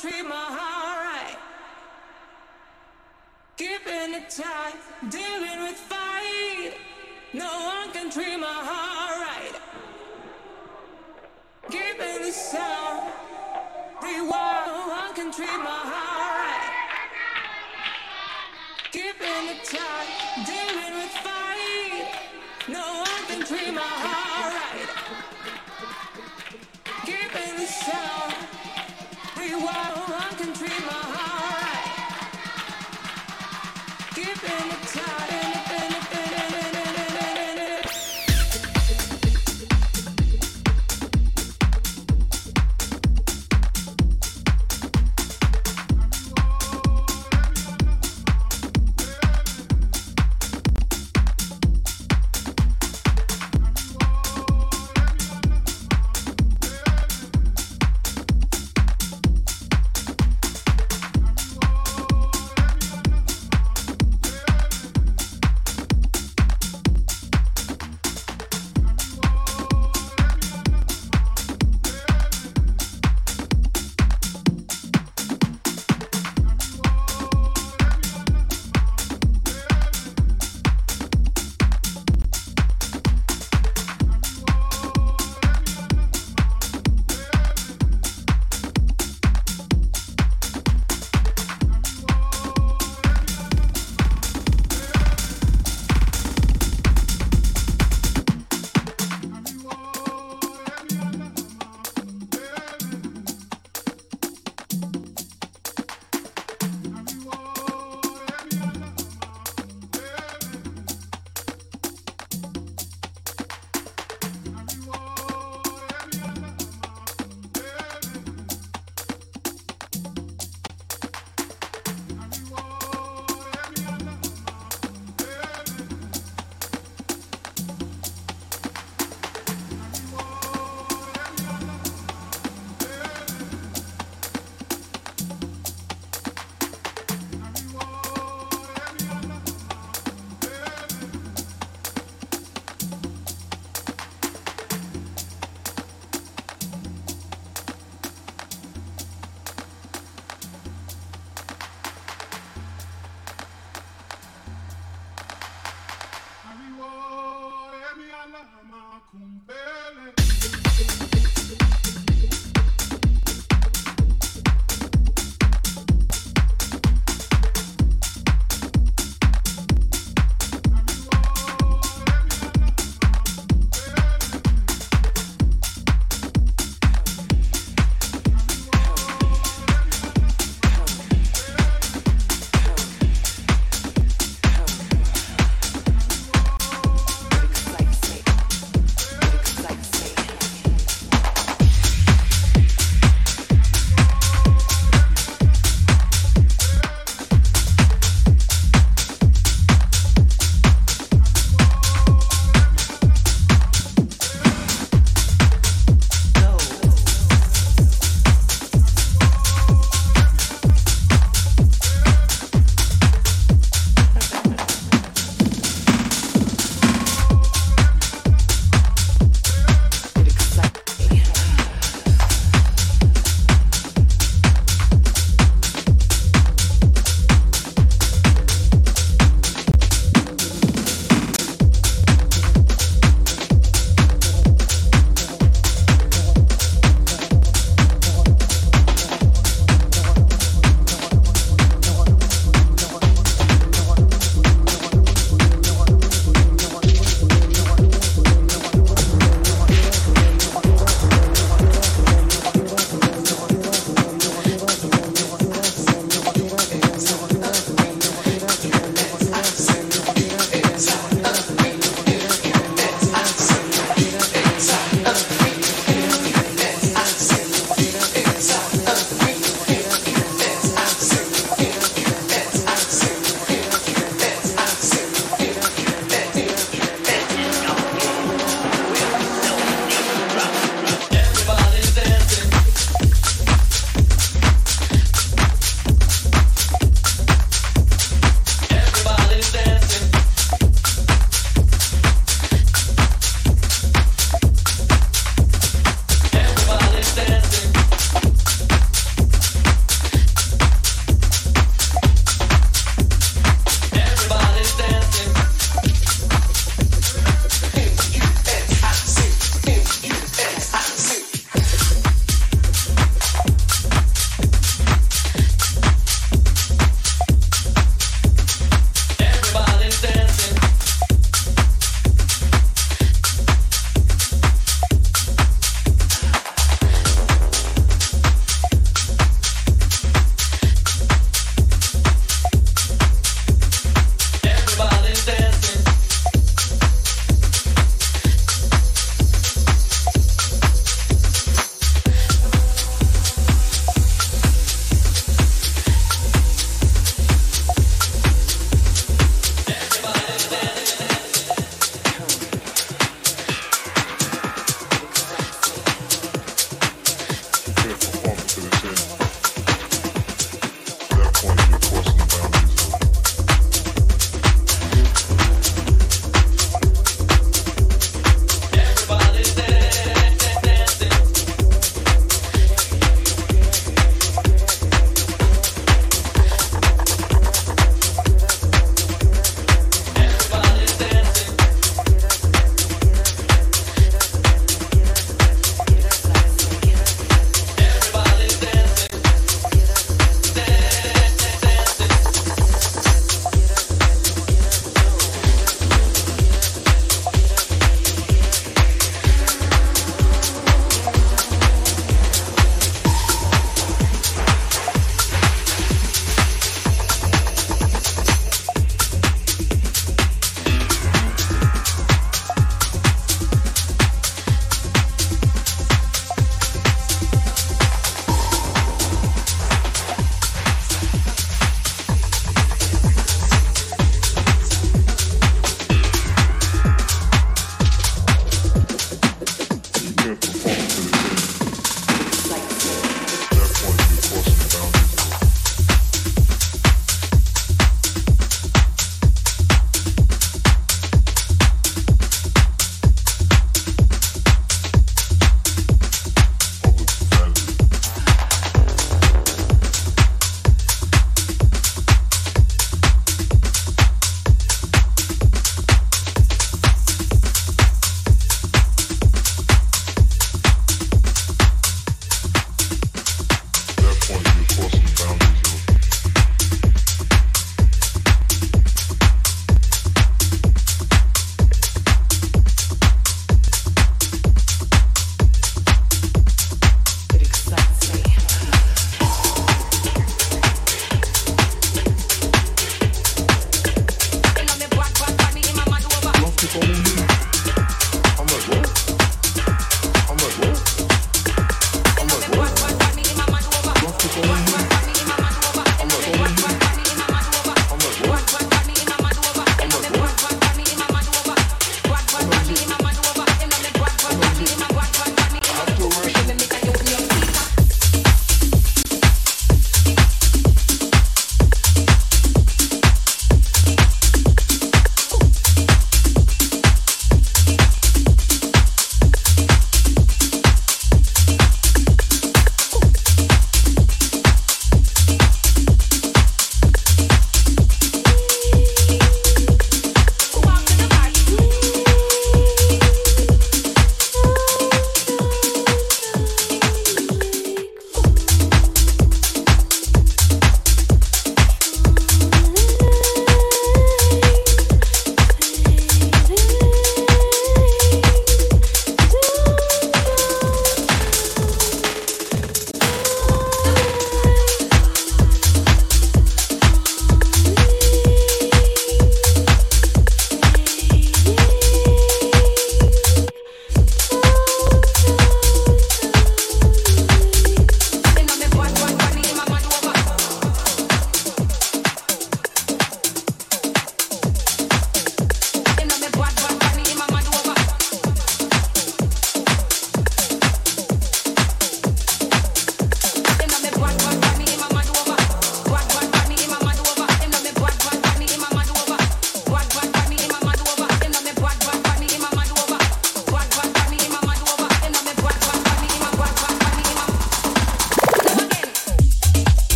treat my heart right. Keeping it tight, dealing with fight. No one can treat my heart right. Keeping the side.